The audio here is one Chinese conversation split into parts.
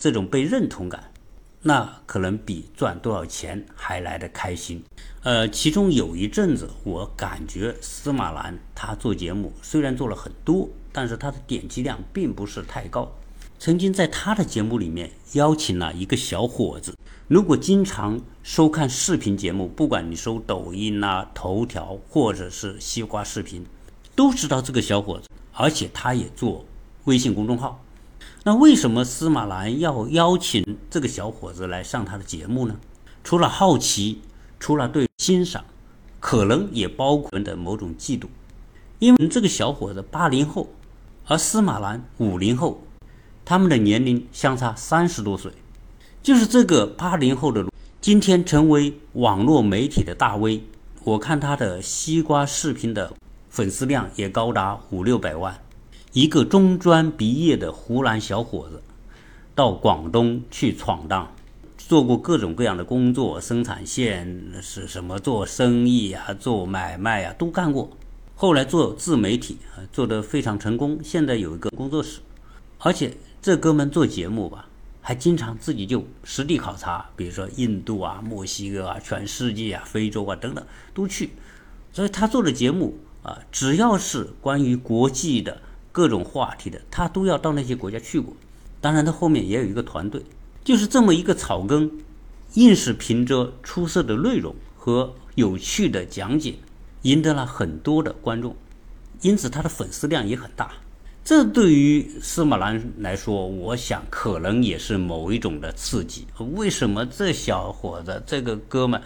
这种被认同感，那可能比赚多少钱还来得开心。呃，其中有一阵子，我感觉司马南他做节目虽然做了很多，但是他的点击量并不是太高。曾经在他的节目里面邀请了一个小伙子，如果经常收看视频节目，不管你收抖音啊、头条或者是西瓜视频，都知道这个小伙子，而且他也做微信公众号。那为什么司马南要邀请这个小伙子来上他的节目呢？除了好奇，除了对欣赏，可能也包括的某种嫉妒，因为这个小伙子八零后，而司马南五零后。他们的年龄相差三十多岁，就是这个八零后的，今天成为网络媒体的大 V。我看他的西瓜视频的粉丝量也高达五六百万。一个中专毕业的湖南小伙子，到广东去闯荡，做过各种各样的工作，生产线是什么做生意啊，做买卖啊都干过。后来做自媒体，做得非常成功。现在有一个工作室，而且。这哥们做节目吧，还经常自己就实地考察，比如说印度啊、墨西哥啊、全世界啊、非洲啊等等都去。所以他做的节目啊，只要是关于国际的各种话题的，他都要到那些国家去过。当然，他后面也有一个团队，就是这么一个草根，硬是凭着出色的内容和有趣的讲解，赢得了很多的观众，因此他的粉丝量也很大。这对于司马南来说，我想可能也是某一种的刺激。为什么这小伙子，这个哥们，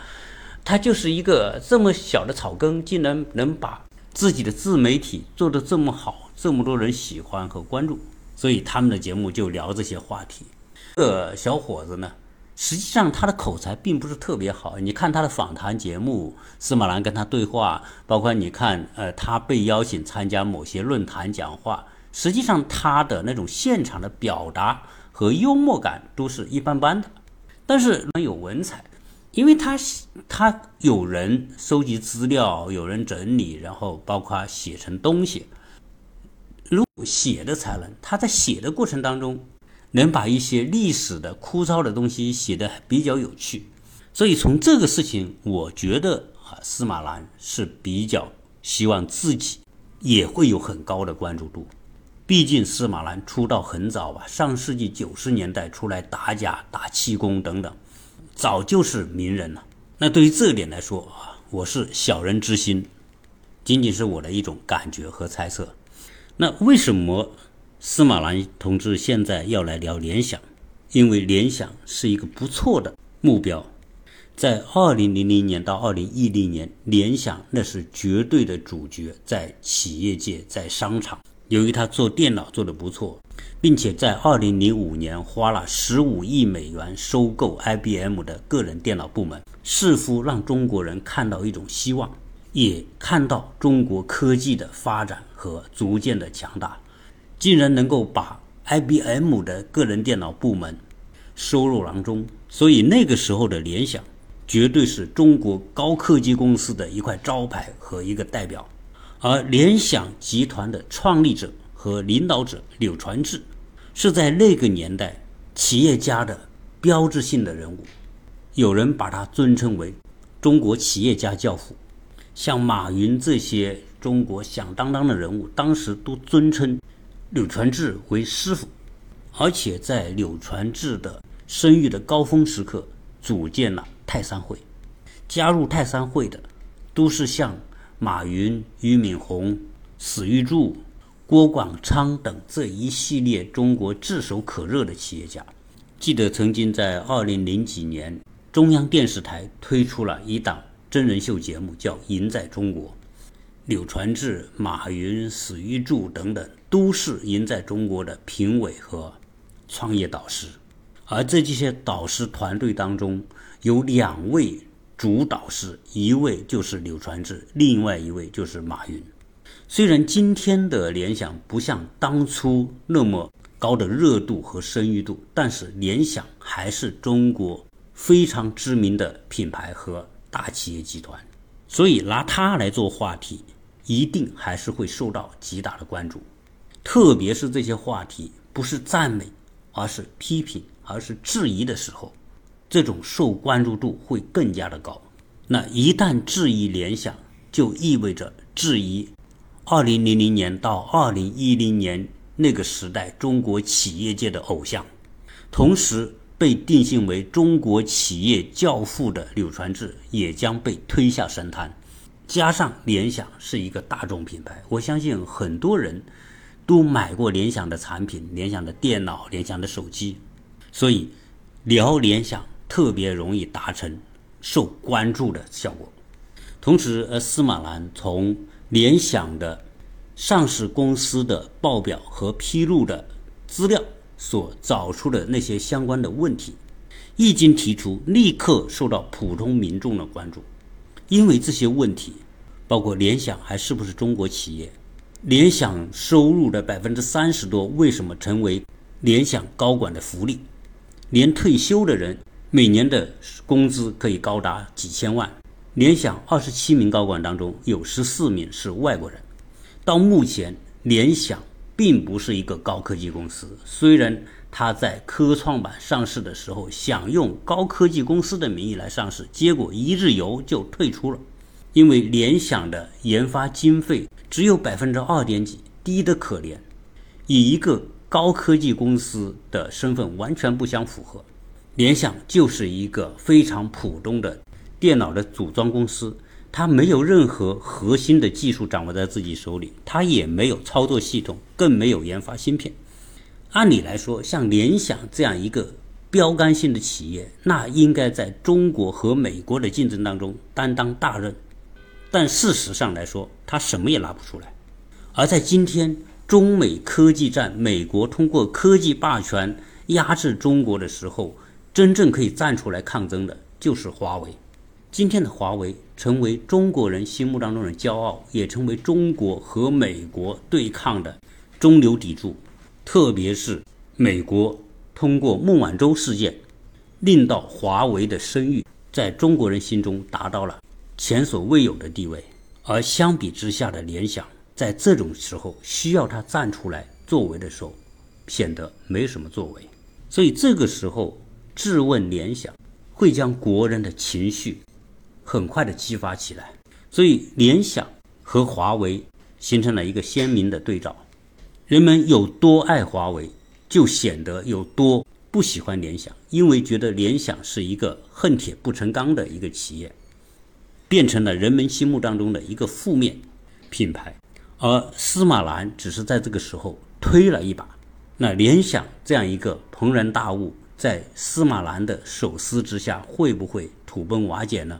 他就是一个这么小的草根，竟然能把自己的自媒体做得这么好，这么多人喜欢和关注？所以他们的节目就聊这些话题。这小伙子呢，实际上他的口才并不是特别好。你看他的访谈节目，司马南跟他对话，包括你看，呃，他被邀请参加某些论坛讲话。实际上，他的那种现场的表达和幽默感都是一般般的，但是很有文采，因为他他有人收集资料，有人整理，然后包括写成东西。如果写的才能，他在写的过程当中，能把一些历史的枯燥的东西写得比较有趣，所以从这个事情，我觉得啊，司马南是比较希望自己也会有很高的关注度。毕竟司马南出道很早吧，上世纪九十年代出来打假、打气功等等，早就是名人了。那对于这点来说啊，我是小人之心，仅仅是我的一种感觉和猜测。那为什么司马南同志现在要来聊联想？因为联想是一个不错的目标，在二零零零年到二零一零年，联想那是绝对的主角，在企业界，在商场。由于他做电脑做得不错，并且在2005年花了15亿美元收购 IBM 的个人电脑部门，似乎让中国人看到一种希望，也看到中国科技的发展和逐渐的强大，竟然能够把 IBM 的个人电脑部门收入囊中。所以那个时候的联想，绝对是中国高科技公司的一块招牌和一个代表。而联想集团的创立者和领导者柳传志，是在那个年代企业家的标志性的人物，有人把他尊称为中国企业家教父。像马云这些中国响当当的人物，当时都尊称柳传志为师傅，而且在柳传志的声誉的高峰时刻，组建了泰山会。加入泰山会的，都是像。马云、俞敏洪、史玉柱、郭广昌等这一系列中国炙手可热的企业家，记得曾经在二零零几年，中央电视台推出了一档真人秀节目，叫《赢在中国》。柳传志、马云、史玉柱等等都是赢在中国的评委和创业导师，而这些导师团队当中有两位。主导是一位就是柳传志，另外一位就是马云。虽然今天的联想不像当初那么高的热度和声誉度，但是联想还是中国非常知名的品牌和大企业集团，所以拿它来做话题，一定还是会受到极大的关注。特别是这些话题不是赞美，而是批评，而是质疑的时候，这种受关注度会更加的高。那一旦质疑联想，就意味着质疑二零零零年到二零一零年那个时代中国企业界的偶像，同时被定性为中国企业教父的柳传志也将被推下神坛。加上联想是一个大众品牌，我相信很多人都买过联想的产品、联想的电脑、联想的手机，所以聊联想特别容易达成。受关注的效果。同时，呃，司马南从联想的上市公司的报表和披露的资料所找出的那些相关的问题，一经提出，立刻受到普通民众的关注。因为这些问题，包括联想还是不是中国企业，联想收入的百分之三十多为什么成为联想高管的福利，连退休的人。每年的工资可以高达几千万。联想二十七名高管当中，有十四名是外国人。到目前，联想并不是一个高科技公司。虽然它在科创板上市的时候想用高科技公司的名义来上市，结果一日游就退出了，因为联想的研发经费只有百分之二点几，低得可怜，以一个高科技公司的身份完全不相符合。联想就是一个非常普通的电脑的组装公司，它没有任何核心的技术掌握在自己手里，它也没有操作系统，更没有研发芯片。按理来说，像联想这样一个标杆性的企业，那应该在中国和美国的竞争当中担当大任，但事实上来说，它什么也拿不出来。而在今天中美科技战，美国通过科技霸权压制中国的时候，真正可以站出来抗争的就是华为。今天的华为成为中国人心目当中的骄傲，也成为中国和美国对抗的中流砥柱。特别是美国通过孟晚舟事件，令到华为的声誉在中国人心中达到了前所未有的地位。而相比之下的联想，在这种时候需要他站出来作为的时候，显得没什么作为。所以这个时候。质问联想，会将国人的情绪很快的激发起来，所以联想和华为形成了一个鲜明的对照。人们有多爱华为，就显得有多不喜欢联想，因为觉得联想是一个恨铁不成钢的一个企业，变成了人们心目当中的一个负面品牌。而司马南只是在这个时候推了一把，那联想这样一个庞然大物。在司马南的手撕之下，会不会土崩瓦解呢？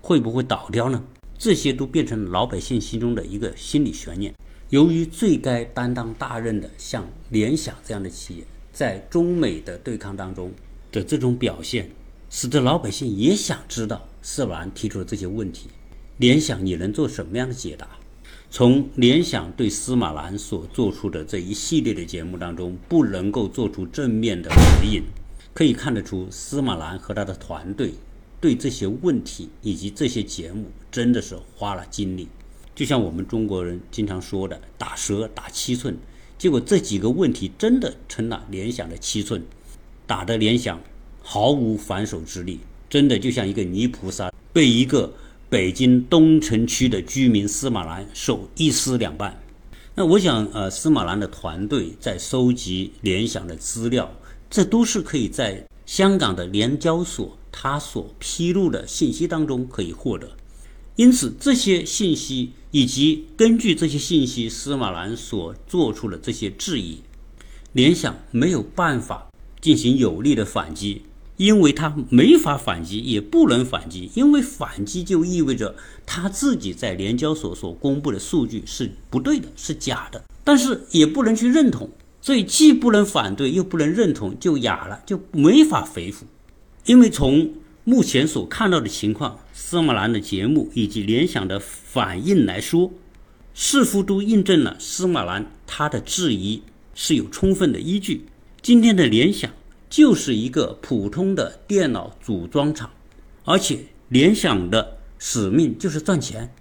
会不会倒掉呢？这些都变成老百姓心中的一个心理悬念。由于最该担当大任的像联想这样的企业，在中美的对抗当中的这种表现，使得老百姓也想知道司马南提出的这些问题，联想你能做什么样的解答？从联想对司马南所做出的这一系列的节目当中，不能够做出正面的回应。可以看得出，司马南和他的团队对这些问题以及这些节目真的是花了精力。就像我们中国人经常说的“打蛇打七寸”，结果这几个问题真的成了联想的七寸，打得联想毫无反手之力，真的就像一个泥菩萨被一个北京东城区的居民司马南手一撕两半。那我想，呃，司马南的团队在收集联想的资料。这都是可以在香港的联交所他所披露的信息当中可以获得，因此这些信息以及根据这些信息，司马南所做出的这些质疑，联想没有办法进行有力的反击，因为他没法反击，也不能反击，因为反击就意味着他自己在联交所所公布的数据是不对的，是假的，但是也不能去认同。所以既不能反对，又不能认同，就哑了，就没法回复。因为从目前所看到的情况，司马南的节目以及联想的反应来说，似乎都印证了司马南他的质疑是有充分的依据。今天的联想就是一个普通的电脑组装厂，而且联想的使命就是赚钱。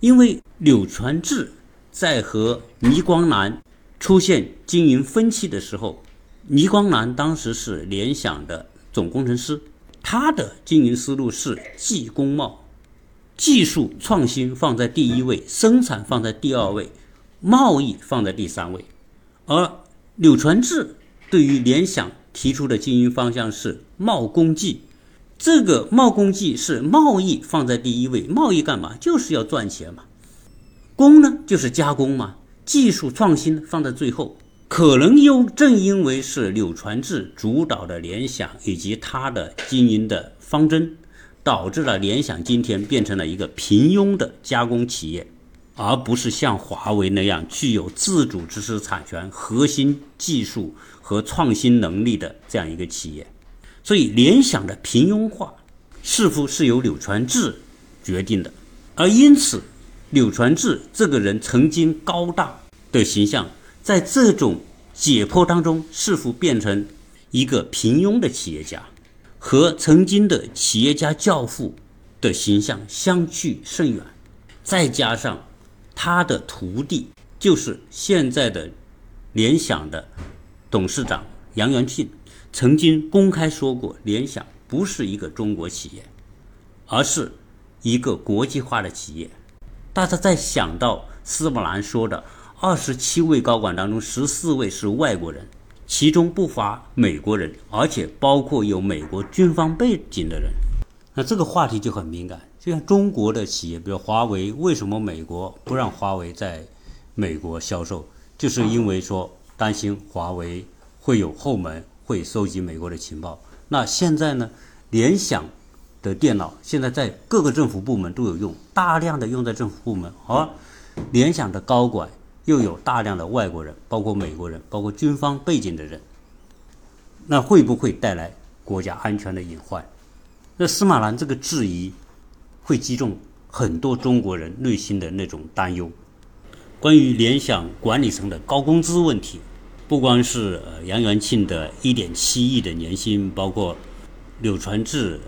因为柳传志在和倪光南。出现经营分歧的时候，倪光南当时是联想的总工程师，他的经营思路是技工贸，技术创新放在第一位，生产放在第二位，贸易放在第三位。而柳传志对于联想提出的经营方向是贸工技，这个贸工技是贸易放在第一位，贸易干嘛？就是要赚钱嘛。工呢，就是加工嘛。技术创新放在最后。可能又正因为是柳传志主导的联想以及他的经营的方针，导致了联想今天变成了一个平庸的加工企业，而不是像华为那样具有自主知识产权、核心技术和创新能力的这样一个企业。所以，联想的平庸化似乎是由柳传志决定的，而因此，柳传志这个人曾经高大的形象。在这种解剖当中，是否变成一个平庸的企业家，和曾经的企业家教父的形象相去甚远？再加上他的徒弟，就是现在的联想的董事长杨元庆，曾经公开说过，联想不是一个中国企业，而是一个国际化的企业。大家在想到司马兰说的。二十七位高管当中，十四位是外国人，其中不乏美国人，而且包括有美国军方背景的人。那这个话题就很敏感。就像中国的企业，比如华为，为什么美国不让华为在美国销售？就是因为说担心华为会有后门，会收集美国的情报。那现在呢？联想的电脑现在在各个政府部门都有用，大量的用在政府部门，而联想的高管。又有大量的外国人，包括美国人，包括军方背景的人，那会不会带来国家安全的隐患？那司马南这个质疑，会击中很多中国人内心的那种担忧。关于联想管理层的高工资问题，不光是杨元庆的一点七亿的年薪，包括柳传志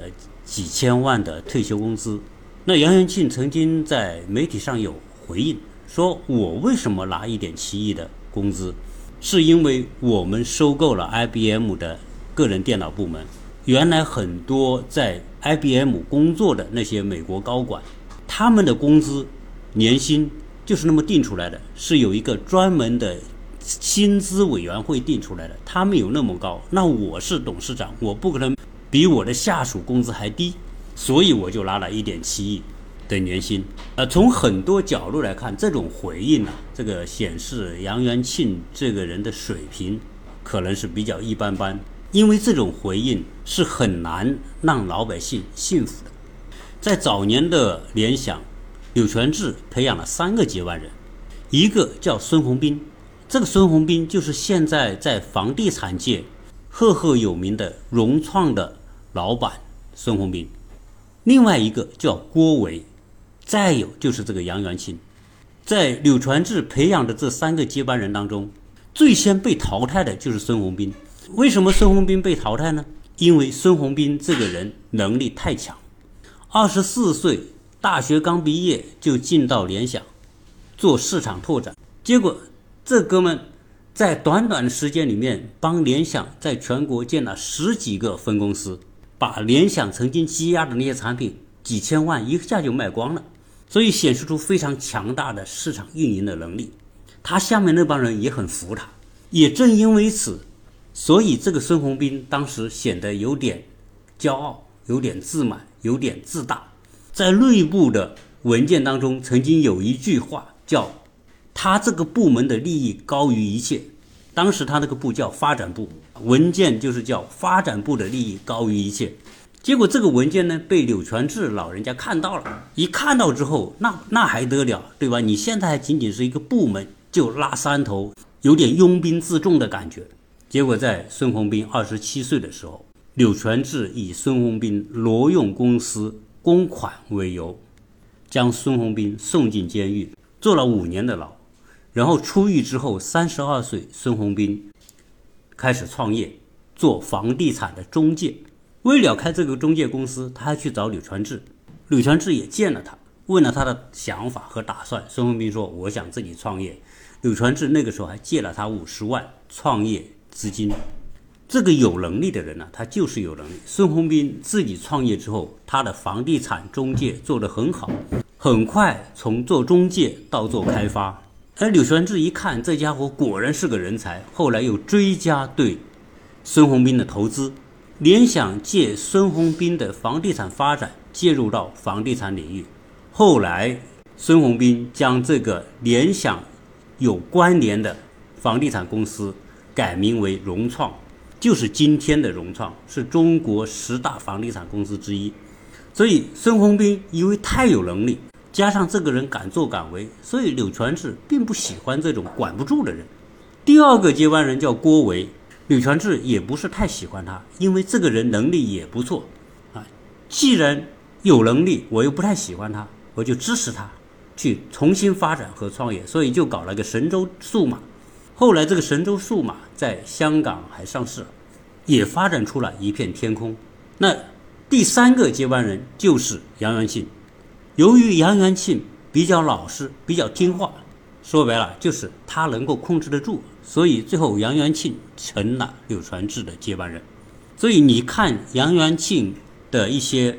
几千万的退休工资，那杨元庆曾经在媒体上有回应。说我为什么拿一点七亿的工资，是因为我们收购了 IBM 的个人电脑部门。原来很多在 IBM 工作的那些美国高管，他们的工资年薪就是那么定出来的，是有一个专门的薪资委员会定出来的。他们有那么高，那我是董事长，我不可能比我的下属工资还低，所以我就拿了一点七亿。的年薪，呃，从很多角度来看，这种回应呢，这个显示杨元庆这个人的水平可能是比较一般般，因为这种回应是很难让老百姓信服的。在早年的联想，柳传志培养了三个接班人，一个叫孙宏斌，这个孙宏斌就是现在在房地产界赫赫有名的融创的老板孙宏斌，另外一个叫郭维。再有就是这个杨元庆，在柳传志培养的这三个接班人当中，最先被淘汰的就是孙宏斌。为什么孙宏斌被淘汰呢？因为孙宏斌这个人能力太强，二十四岁大学刚毕业就进到联想做市场拓展，结果这哥们在短短的时间里面帮联想在全国建了十几个分公司，把联想曾经积压的那些产品几千万一下就卖光了。所以显示出非常强大的市场运营的能力，他下面那帮人也很服他。也正因为此，所以这个孙宏斌当时显得有点骄傲，有点自满，有点自大。在内部的文件当中，曾经有一句话叫“他这个部门的利益高于一切”。当时他那个部叫发展部，文件就是叫“发展部的利益高于一切”。结果这个文件呢，被柳传志老人家看到了。一看到之后，那那还得了，对吧？你现在还仅仅是一个部门，就拉山头，有点拥兵自重的感觉。结果在孙宏斌二十七岁的时候，柳传志以孙宏斌挪用公司公款为由，将孙宏斌送进监狱，坐了五年的牢。然后出狱之后，三十二岁，孙宏斌开始创业，做房地产的中介。为了开这个中介公司，他还去找柳传志，柳传志也见了他，问了他的想法和打算。孙宏斌说：“我想自己创业。”柳传志那个时候还借了他五十万创业资金，这个有能力的人呢，他就是有能力。孙宏斌自己创业之后，他的房地产中介做得很好，很快从做中介到做开发。而柳传志一看这家伙果然是个人才，后来又追加对孙宏斌的投资，联想借孙宏斌的房地产发展介入到房地产领域。后来孙宏斌将这个联想有关联的房地产公司改名为融创。就是今天的融创是中国十大房地产公司之一，所以孙宏斌因为太有能力，加上这个人敢作敢为，所以柳传志并不喜欢这种管不住的人。第二个接班人叫郭维，柳传志也不是太喜欢他，因为这个人能力也不错啊。既然有能力，我又不太喜欢他，我就支持他去重新发展和创业，所以就搞了个神州数码。后来，这个神州数码在香港还上市，也发展出了一片天空。那第三个接班人就是杨元庆。由于杨元庆比较老实、比较听话，说白了就是他能够控制得住，所以最后杨元庆成了柳传志的接班人。所以你看杨元庆的一些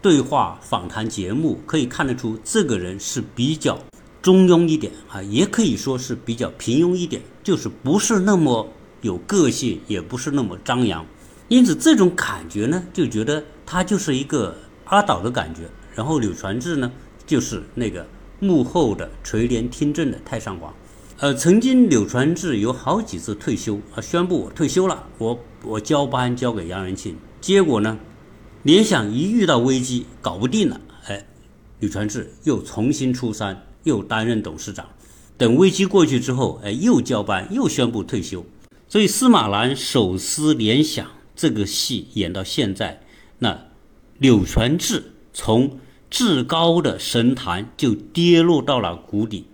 对话访谈节目，可以看得出这个人是比较。中庸一点啊，也可以说是比较平庸一点，就是不是那么有个性，也不是那么张扬。因此，这种感觉呢，就觉得他就是一个阿导的感觉。然后柳传志呢，就是那个幕后的垂帘听政的太上皇。呃，曾经柳传志有好几次退休啊，宣布我退休了，我我交班交给杨元庆。结果呢，联想一遇到危机搞不定了，哎，柳传志又重新出山。又担任董事长，等危机过去之后，哎，又交班，又宣布退休。所以司马南手撕联想这个戏演到现在，那柳传志从至高的神坛就跌落到了谷底。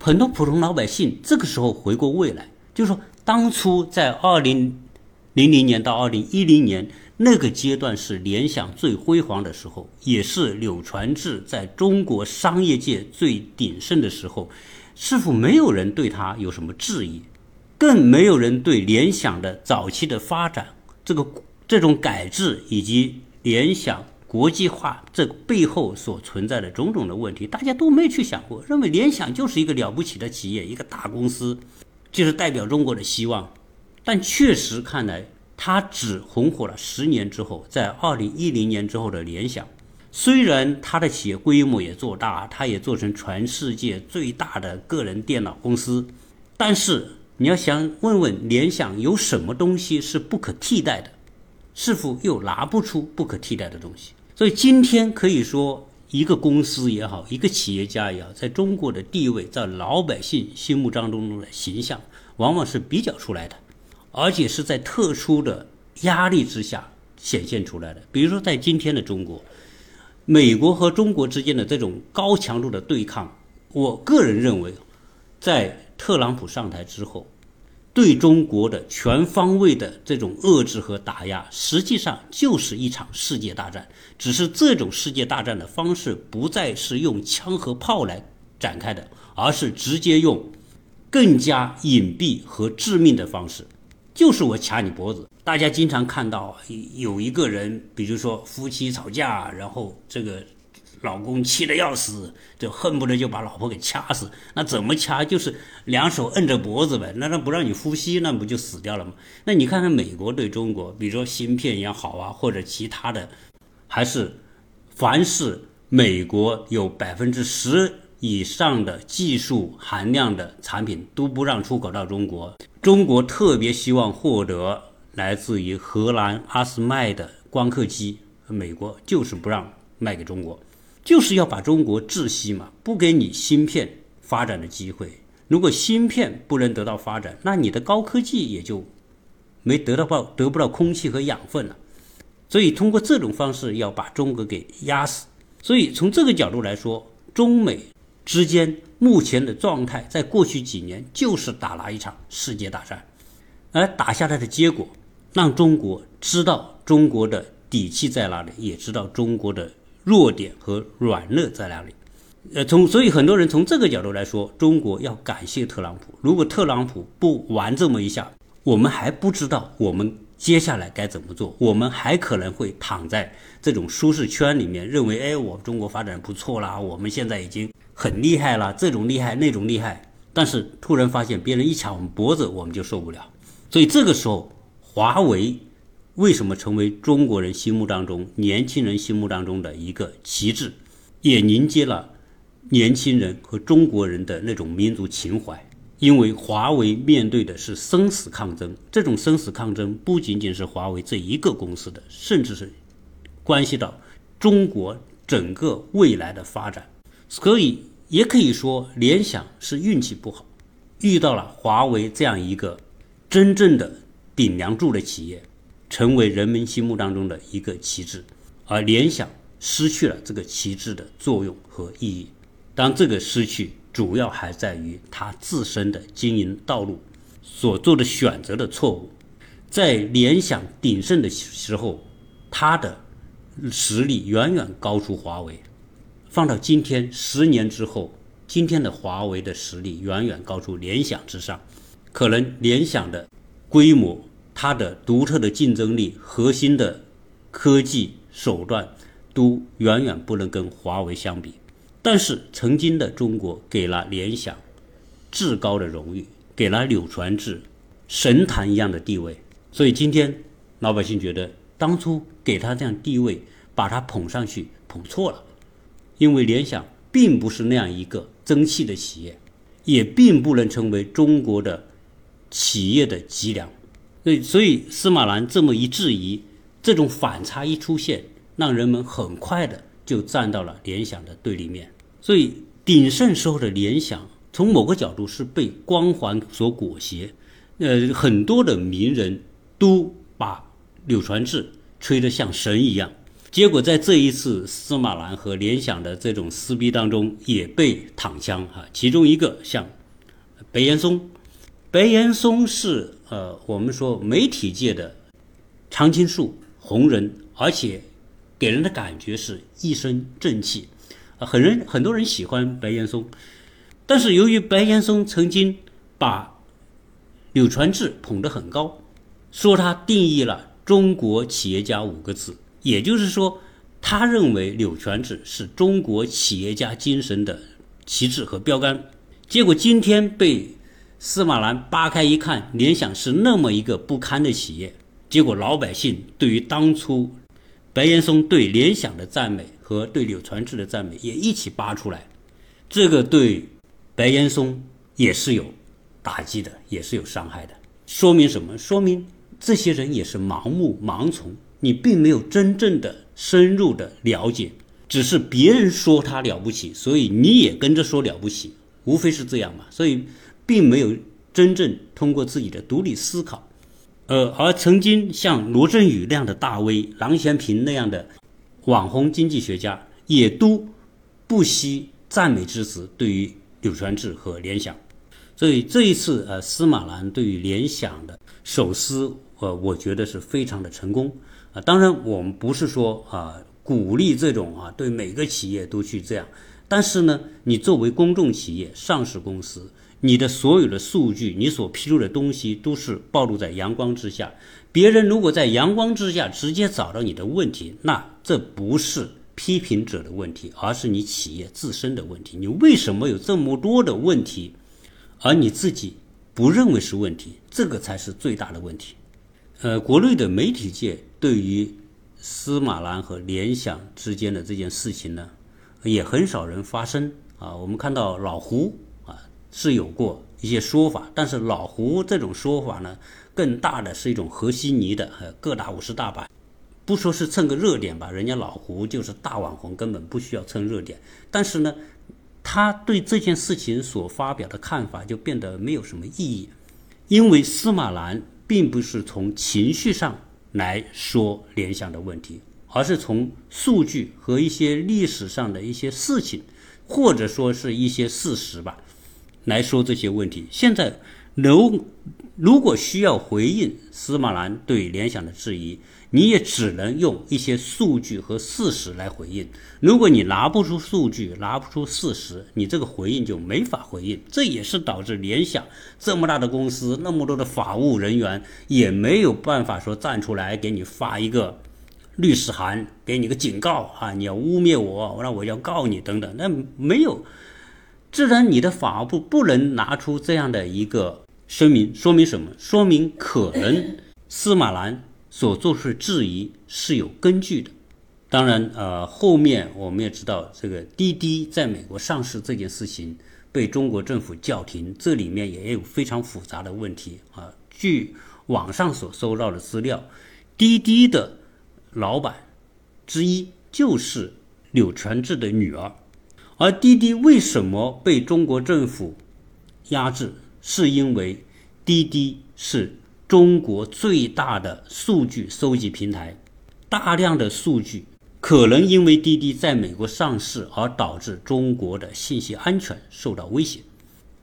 很多普通老百姓这个时候回过味来，就是说当初在二零零零年到二零一零年。那个阶段是联想最辉煌的时候，也是柳传志在中国商业界最鼎盛的时候。似乎没有人对他有什么质疑？更没有人对联想的早期的发展、这个这种改制以及联想国际化这背后所存在的种种的问题，大家都没去想过，认为联想就是一个了不起的企业，一个大公司，就是代表中国的希望。但确实看来。它只红火了十年之后，在二零一零年之后的联想，虽然它的企业规模也做大，它也做成全世界最大的个人电脑公司，但是你要想问问联想有什么东西是不可替代的，是否又拿不出不可替代的东西？所以今天可以说，一个公司也好，一个企业家也好，在中国的地位，在老百姓心目当中的形象，往往是比较出来的。而且是在特殊的压力之下显现出来的。比如说，在今天的中国，美国和中国之间的这种高强度的对抗，我个人认为，在特朗普上台之后，对中国的全方位的这种遏制和打压，实际上就是一场世界大战。只是这种世界大战的方式不再是用枪和炮来展开的，而是直接用更加隐蔽和致命的方式。就是我掐你脖子。大家经常看到有一个人，比如说夫妻吵架，然后这个老公气得要死，就恨不得就把老婆给掐死。那怎么掐？就是两手摁着脖子呗。那那不让你呼吸，那不就死掉了吗？那你看看美国对中国，比如说芯片也好啊，或者其他的，还是凡是美国有百分之十以上的技术含量的产品都不让出口到中国。中国特别希望获得来自于荷兰阿斯麦的光刻机，美国就是不让卖给中国，就是要把中国窒息嘛，不给你芯片发展的机会。如果芯片不能得到发展，那你的高科技也就没得到报得不到空气和养分了。所以通过这种方式要把中国给压死。所以从这个角度来说，中美。之间目前的状态，在过去几年就是打了一场世界大战，而打下来的结果，让中国知道中国的底气在哪里，也知道中国的弱点和软弱在哪里。呃，从所以很多人从这个角度来说，中国要感谢特朗普。如果特朗普不玩这么一下，我们还不知道我们接下来该怎么做？我们还可能会躺在这种舒适圈里面，认为，哎，我中国发展不错啦，我们现在已经很厉害了，这种厉害，那种厉害。但是突然发现别人一掐我们脖子，我们就受不了。所以这个时候，华为为什么成为中国人心目当中、年轻人心目当中的一个旗帜，也凝结了年轻人和中国人的那种民族情怀。因为华为面对的是生死抗争，这种生死抗争不仅仅是华为这一个公司的，甚至是关系到中国整个未来的发展。所以也可以说，联想是运气不好，遇到了华为这样一个真正的顶梁柱的企业，成为人们心目当中的一个旗帜，而联想失去了这个旗帜的作用和意义。当这个失去，主要还在于他自身的经营道路所做的选择的错误。在联想鼎盛的时候，他的实力远远高出华为。放到今天，十年之后，今天的华为的实力远远高出联想之上。可能联想的规模、它的独特的竞争力、核心的科技手段，都远远不能跟华为相比。但是，曾经的中国给了联想至高的荣誉，给了柳传志神坛一样的地位。所以今天老百姓觉得，当初给他这样地位，把他捧上去捧错了。因为联想并不是那样一个争气的企业，也并不能成为中国的企业的脊梁。所以，所以司马南这么一质疑，这种反差一出现，让人们很快的。就站到了联想的对立面，所以鼎盛时候的联想，从某个角度是被光环所裹挟，呃，很多的名人都把柳传志吹得像神一样，结果在这一次司马南和联想的这种撕逼当中，也被躺枪哈。其中一个像白岩松，白岩松是呃，我们说媒体界的常青树红人，而且。给人的感觉是一身正气，啊，很人很多人喜欢白岩松，但是由于白岩松曾经把柳传志捧得很高，说他定义了中国企业家五个字，也就是说，他认为柳传志是中国企业家精神的旗帜和标杆。结果今天被司马南扒开一看，联想是那么一个不堪的企业，结果老百姓对于当初。白岩松对联想的赞美和对柳传志的赞美也一起扒出来，这个对白岩松也是有打击的，也是有伤害的。说明什么？说明这些人也是盲目盲从，你并没有真正的深入的了解，只是别人说他了不起，所以你也跟着说了不起，无非是这样嘛。所以并没有真正通过自己的独立思考。呃，而曾经像罗振宇那样的大 V，郎咸平那样的网红经济学家，也都不惜赞美之词对于柳传志和联想。所以这一次，呃，司马南对于联想的手撕，呃，我觉得是非常的成功。啊，当然我们不是说啊鼓励这种啊对每个企业都去这样，但是呢，你作为公众企业、上市公司。你的所有的数据，你所披露的东西都是暴露在阳光之下。别人如果在阳光之下直接找到你的问题，那这不是批评者的问题，而是你企业自身的问题。你为什么有这么多的问题，而你自己不认为是问题？这个才是最大的问题。呃，国内的媒体界对于司马南和联想之间的这件事情呢，也很少人发声啊。我们看到老胡。是有过一些说法，但是老胡这种说法呢，更大的是一种和稀泥的，呃，各大五十大板，不说是蹭个热点吧，人家老胡就是大网红，根本不需要蹭热点。但是呢，他对这件事情所发表的看法就变得没有什么意义，因为司马南并不是从情绪上来说联想的问题，而是从数据和一些历史上的一些事情，或者说是一些事实吧。来说这些问题。现在，如如果需要回应司马南对联想的质疑，你也只能用一些数据和事实来回应。如果你拿不出数据，拿不出事实，你这个回应就没法回应。这也是导致联想这么大的公司，那么多的法务人员也没有办法说站出来给你发一个律师函，给你个警告啊，你要污蔑我，那我要告你等等。那没有，既然你的法务部不能拿出这样的一个声明，说明什么？说明可能司马南。所做出的质疑是有根据的，当然，呃，后面我们也知道，这个滴滴在美国上市这件事情被中国政府叫停，这里面也有非常复杂的问题啊。据网上所收到的资料，滴滴的老板之一就是柳传志的女儿，而滴滴为什么被中国政府压制，是因为滴滴是。中国最大的数据收集平台，大量的数据可能因为滴滴在美国上市而导致中国的信息安全受到威胁。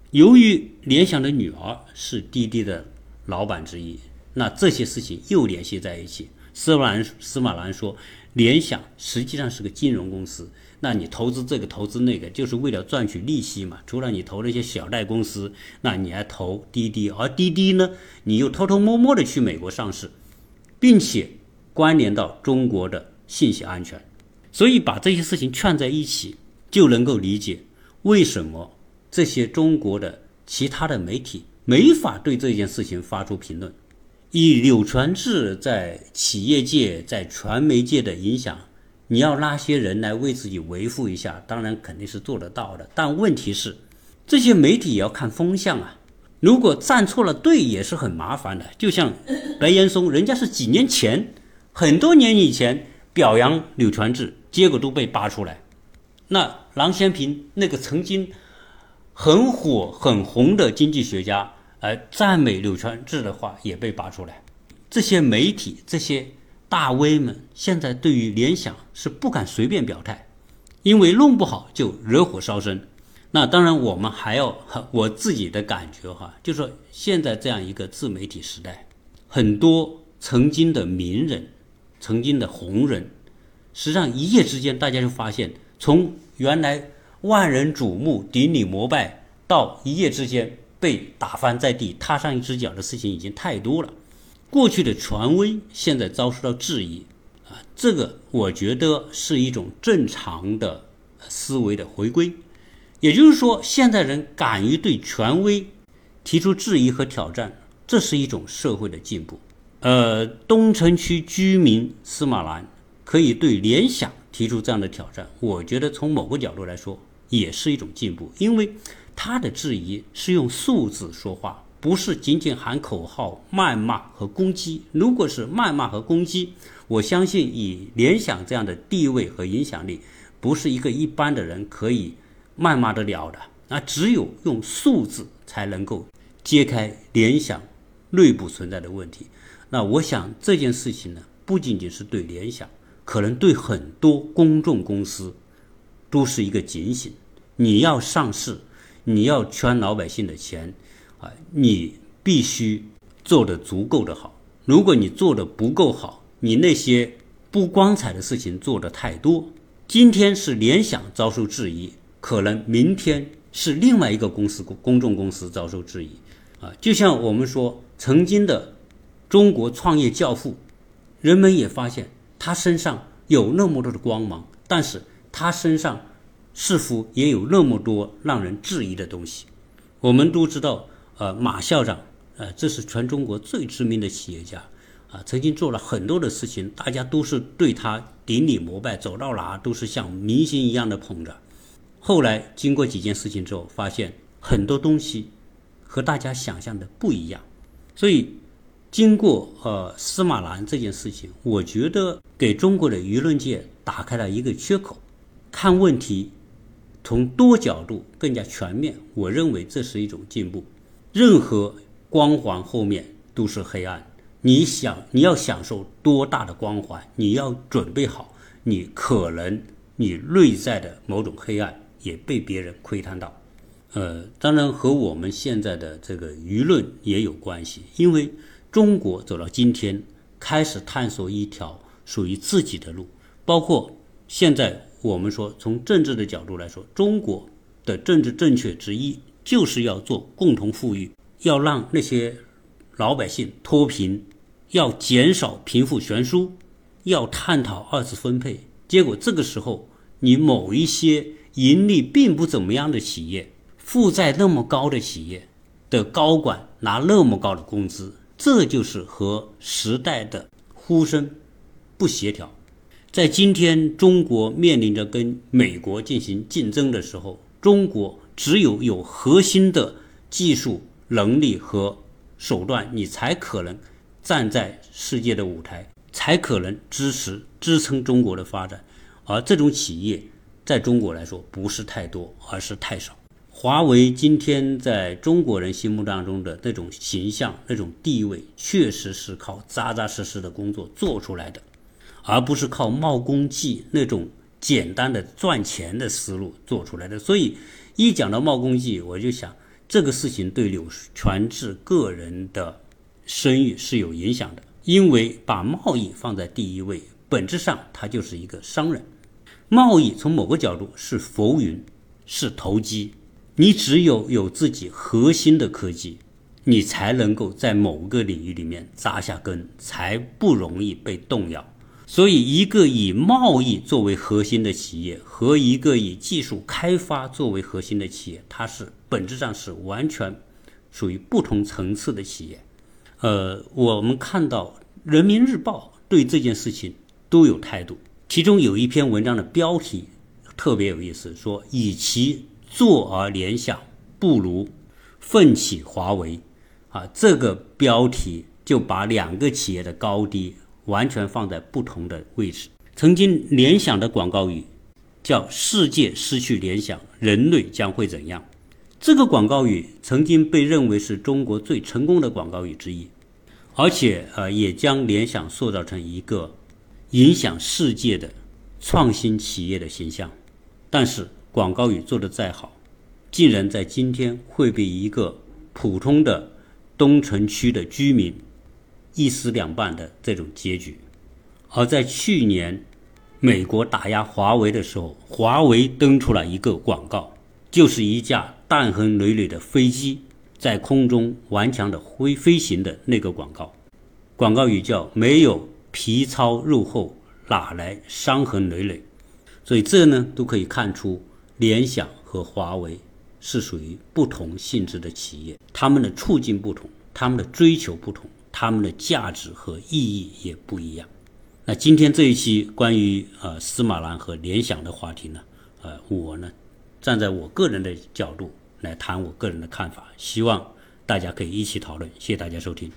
由于联想的女儿是滴滴的老板之一，那这些事情又联系在一起。司马兰司马兰说，联想实际上是个金融公司。那你投资这个投资那个，就是为了赚取利息嘛。除了你投那些小贷公司，那你还投滴滴，而滴滴呢，你又偷偷摸摸的去美国上市，并且关联到中国的信息安全。所以把这些事情串在一起，就能够理解为什么这些中国的其他的媒体没法对这件事情发出评论。以柳传志在企业界、在传媒界的影响。你要拉些人来为自己维护一下，当然肯定是做得到的。但问题是，这些媒体也要看风向啊。如果站错了队，也是很麻烦的。就像白岩松，人家是几年前、很多年以前表扬柳传志，结果都被扒出来。那郎咸平那个曾经很火很红的经济学家，呃，赞美柳传志的话也被扒出来。这些媒体，这些。大 V 们现在对于联想是不敢随便表态，因为弄不好就惹火烧身。那当然，我们还要我自己的感觉哈，就说现在这样一个自媒体时代，很多曾经的名人、曾经的红人，实际上一夜之间大家就发现，从原来万人瞩目、顶礼膜拜，到一夜之间被打翻在地、踏上一只脚的事情已经太多了。过去的权威现在遭受到质疑，啊，这个我觉得是一种正常的思维的回归。也就是说，现在人敢于对权威提出质疑和挑战，这是一种社会的进步。呃，东城区居民司马兰可以对联想提出这样的挑战，我觉得从某个角度来说也是一种进步，因为他的质疑是用数字说话。不是仅仅喊口号、谩骂和攻击。如果是谩骂和攻击，我相信以联想这样的地位和影响力，不是一个一般的人可以谩骂得了的。那只有用数字才能够揭开联想内部存在的问题。那我想这件事情呢，不仅仅是对联想，可能对很多公众公司都是一个警醒。你要上市，你要圈老百姓的钱。啊，你必须做得足够的好。如果你做得不够好，你那些不光彩的事情做得太多，今天是联想遭受质疑，可能明天是另外一个公司公众公司遭受质疑。啊，就像我们说，曾经的中国创业教父，人们也发现他身上有那么多的光芒，但是他身上似乎也有那么多让人质疑的东西。我们都知道。呃，马校长，呃，这是全中国最知名的企业家，啊，曾经做了很多的事情，大家都是对他顶礼膜拜，走到哪都是像明星一样的捧着。后来经过几件事情之后，发现很多东西和大家想象的不一样，所以经过呃司马南这件事情，我觉得给中国的舆论界打开了一个缺口，看问题从多角度更加全面，我认为这是一种进步。任何光环后面都是黑暗。你想，你要享受多大的光环，你要准备好，你可能你内在的某种黑暗也被别人窥探到。呃，当然和我们现在的这个舆论也有关系，因为中国走到今天，开始探索一条属于自己的路。包括现在我们说，从政治的角度来说，中国的政治正确之一就是要做共同富裕，要让那些老百姓脱贫，要减少贫富悬殊，要探讨二次分配。结果这个时候，你某一些盈利并不怎么样的企业，负债那么高的企业的高管拿那么高的工资，这就是和时代的呼声不协调。在今天中国面临着跟美国进行竞争的时候，中国只有有核心的技术能力和手段，你才可能站在世界的舞台，才可能支持支撑中国的发展。而这种企业在中国来说不是太多，而是太少。华为今天在中国人心目当中的那种形象、那种地位，确实是靠扎扎实实的工作做出来的。而不是靠冒功绩那种简单的赚钱的思路做出来的，所以一讲到冒功绩，我就想这个事情对柳传志个人的声誉是有影响的，因为把贸易放在第一位，本质上他就是一个商人。贸易从某个角度是浮云，是投机。你只有有自己核心的科技，你才能够在某个领域里面扎下根，才不容易被动摇。所以，一个以贸易作为核心的企业和一个以技术开发作为核心的企业，它是本质上是完全属于不同层次的企业。呃，我们看到《人民日报》对这件事情都有态度，其中有一篇文章的标题特别有意思，说“与其坐而联想，不如奋起华为”。啊，这个标题就把两个企业的高低。完全放在不同的位置。曾经联想的广告语叫“世界失去联想，人类将会怎样”。这个广告语曾经被认为是中国最成功的广告语之一，而且呃，也将联想塑造成一个影响世界的创新企业的形象。但是广告语做得再好，竟然在今天会被一个普通的东城区的居民。一尸两半的这种结局，而在去年美国打压华为的时候，华为登出了一个广告，就是一架弹痕累累的飞机在空中顽强的飞飞行的那个广告，广告语叫“没有皮糙肉厚，哪来伤痕累累”。所以这呢都可以看出，联想和华为是属于不同性质的企业，他们的处境不同，他们的追求不同。他们的价值和意义也不一样。那今天这一期关于呃司马南和联想的话题呢，呃，我呢站在我个人的角度来谈我个人的看法，希望大家可以一起讨论。谢谢大家收听。